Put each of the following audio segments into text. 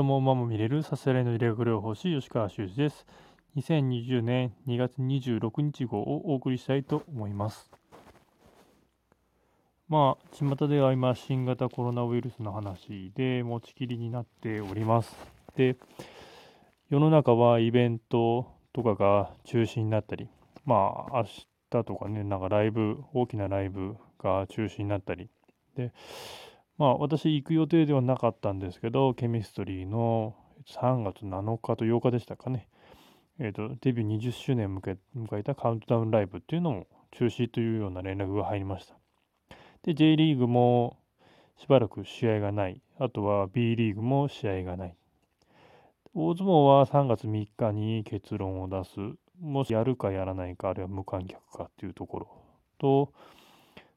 とも馬も見れるさすらいの理学療法士吉川修司です。2020年2月26日号をお送りしたいと思います。まあ、巷では今、新型コロナウイルスの話で持ちきりになっております。で、世の中はイベントとかが中止になったり、まあ、明日とかね、なんかライブ、大きなライブが中止になったり、で、まあ、私行く予定ではなかったんですけど、ケミストリーの3月7日と8日でしたかね、えーと、デビュー20周年を迎えたカウントダウンライブっていうのも中止というような連絡が入りました。で、J リーグもしばらく試合がない。あとは B リーグも試合がない。大相撲は3月3日に結論を出す。もしやるかやらないか、あるいは無観客かっていうところと、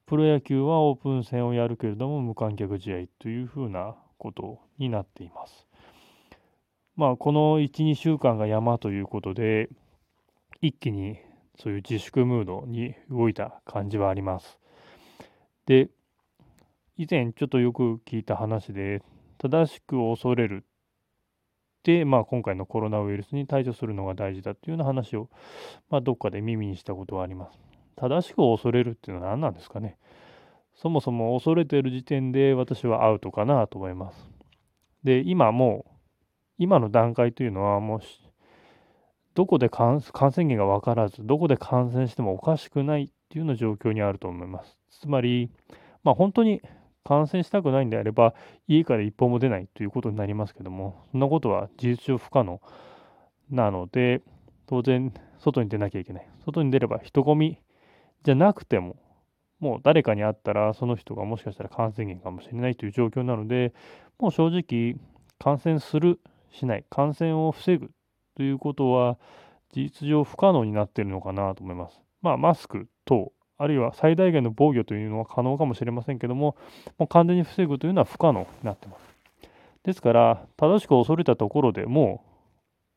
プロ野球はオープン戦をやるけれども無観客試合というふうなことになっています。まあ、この1、2週間が山ということで、一気にそういう自粛ムードに動いた感じはあります。で、以前ちょっとよく聞いた話で、正しく恐れるで、まあ、今回のコロナウイルスに対処するのが大事だというような話を、まあ、どっかで耳にしたことがあります。正しく恐れるっていうのは何なんですかね。そもそも恐れてる時点で私はアウトかなと思います。で、今もう、今の段階というのはもう、どこで感染源が分からず、どこで感染してもおかしくないっていうような状況にあると思います。つまり、まあ、本当に感染したくないんであれば、家から一歩も出ないということになりますけども、そんなことは事実上不可能なので、当然、外に出なきゃいけない。外に出れば人混みじゃなくても、もう誰かに会ったら、その人がもしかしたら感染源かもしれないという状況なので、もう正直、感染する、しない、感染を防ぐということは、事実上不可能になっているのかなと思います。まあ、マスク等、あるいは最大限の防御というのは可能かもしれませんけども、もう完全に防ぐというのは不可能になっています。ですから、正しく恐れたところでも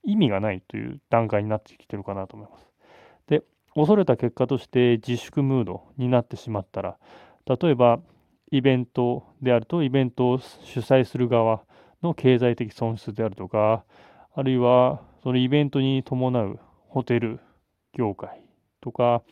う意味がないという段階になってきてるかなと思います。恐れた結果として自粛ムードになってしまったら、例えばイベントであると、イベントを主催する側の経済的損失であるとか、あるいはそのイベントに伴うホテル業界とか、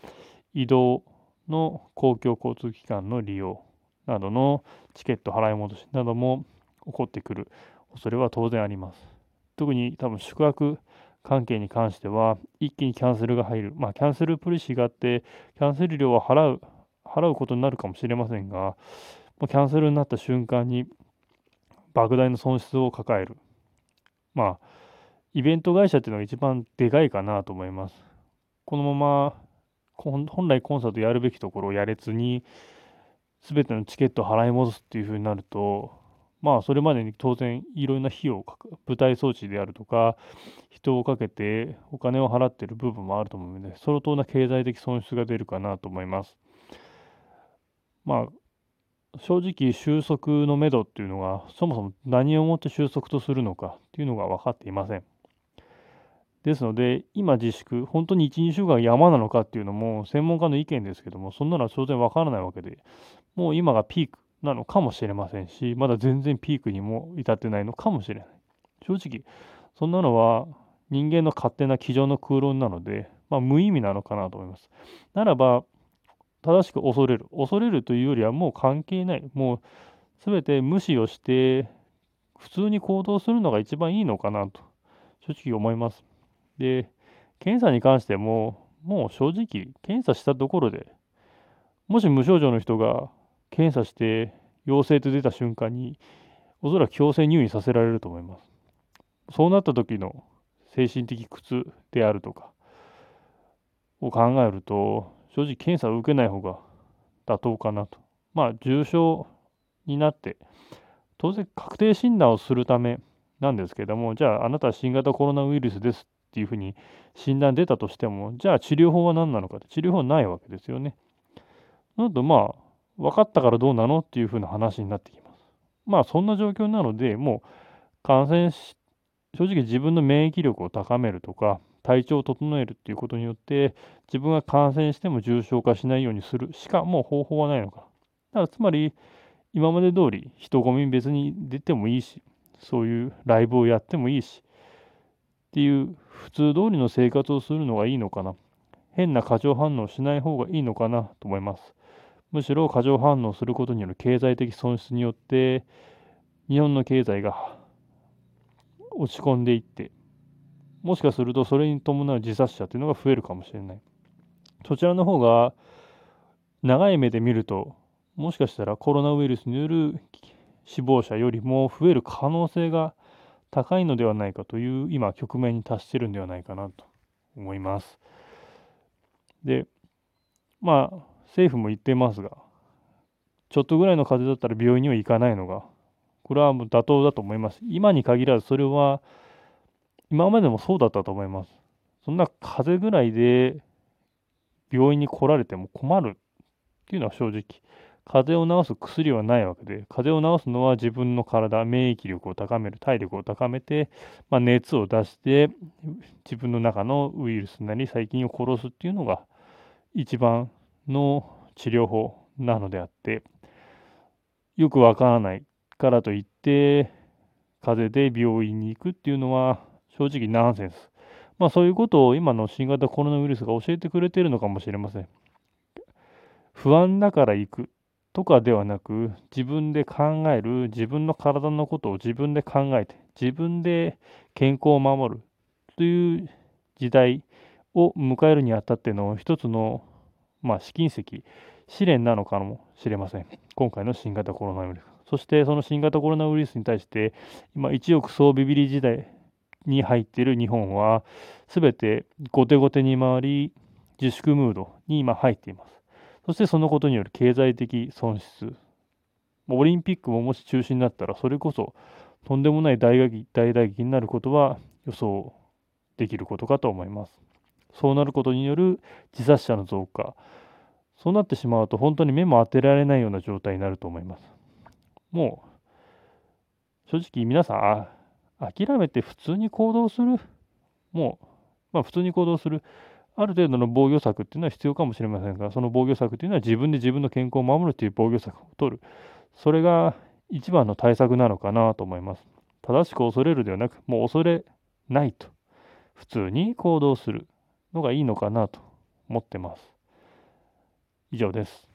移動の公共交通機関の利用などのチケット払い戻しなども起こってくる恐れは当然あります。特に多分宿泊関係に関しては、一気にキャンセルが入る。まあ、キャンセルポリシーがあって、キャンセル料は払う、払うことになるかもしれませんが、キャンセルになった瞬間に、莫大な損失を抱える。まあ、イベント会社っていうのが一番でかいかなと思います。このまま、本来コンサートやるべきところをやれずに、すべてのチケットを払い戻すっていうふうになると、まあ、それまでに当然いろんな費用をかか、舞台装置であるとか、人をかけてお金を払ってる部分もあると思うので、相当な経済的損失が出るかなと思います。まあ、正直収束のめどっていうのが、そもそも何をもって収束とするのかっていうのが分かっていません。ですので、今自粛、本当に1、2週間山なのかっていうのも専門家の意見ですけども、そんなのは当然分からないわけで、もう今がピークなのかもしれませんし、まだ全然ピークにも至ってないのかもしれない。正直、そんなのは人間の勝手な机上の空論なので、まあ、無意味なのかなと思います。ならば、正しく恐れる。恐れるというよりはもう関係ない。もう全て無視をして、普通に行動するのが一番いいのかなと、正直思います。で、検査に関しても、もう正直、検査したところで、もし無症状の人が検査して陽性と出た瞬間に、おそらく強制入院させられると思います。そうなった時の精神的苦痛であるとかを考えると、正直検査を受けない方が妥当かなと。まあ、重症になって、当然確定診断をするためなんですけども、じゃああなたは新型コロナウイルスですっていうふうに診断出たとしても、じゃあ治療法は何なのかって、治療法はないわけですよね。なのでまあ、分かったからどうなのっていうふうな話になってきます。まあそんな状況なので、もう感染し、正直自分の免疫力を高めるとか、体調を整えるっていうことによって、自分が感染しても重症化しないようにするしかもう方法はないのか。だからつまり、今まで通り人混み別に出てもいいし、そういうライブをやってもいいし、っていう普通通りの生活をするのがいいのかな。変な過剰反応しない方がいいのかなと思います。むしろ過剰反応することによる経済的損失によって、日本の経済が落ち込んでいって、もしかするとそれに伴う自殺者というのが増えるかもしれない。そちらの方が長い目で見ると、もしかしたらコロナウイルスによる死亡者よりも増える可能性が高いのではないかという今局面に達してるんではないかなと思います。で、まあ政府も言ってますが、ちょっとぐらいの風邪だったら病院には行かないのが、これはもう妥当だと思います。今に限らずそれは今までもそうだったと思います。そんな風邪ぐらいで病院に来られても困るっていうのは正直。風邪を治す薬はないわけで、風邪を治すのは自分の体、免疫力を高める、体力を高めて、まあ、熱を出して、自分の中のウイルスなり細菌を殺すっていうのが一番の治療法なのであって、よくわからないからといって、風邪で病院に行くっていうのは正直ナンセンス。まあそういうことを今の新型コロナウイルスが教えてくれてるのかもしれません。不安だから行くとかではなく、自分で考える、自分の体のことを自分で考えて、自分で健康を守るという時代を迎えるにあたっての一つの、まあ、試金石、試練なのかもしれません。今回の新型コロナウイルス。そしてその新型コロナウイルスに対して、今、一億総ビビり時代に入っている日本は、すべて後手後手に回り、自粛ムードに今入っています。そしてそのことによる経済的損失。オリンピックももし中止になったら、それこそとんでもない大打撃になることは予想できることかと思います。そうなることによる自殺者の増加。そうなってしまうと本当に目も当てられないような状態になると思います。もう、正直皆さん、諦めて普通に行動する？もう、まあ普通に行動する。ある程度の防御策っていうのは必要かもしれませんが、その防御策というのは自分で自分の健康を守るという防御策を取る。それが一番の対策なのかなと思います。正しく恐れるではなく、もう恐れないと。普通に行動するのがいいのかなと思ってます。以上です。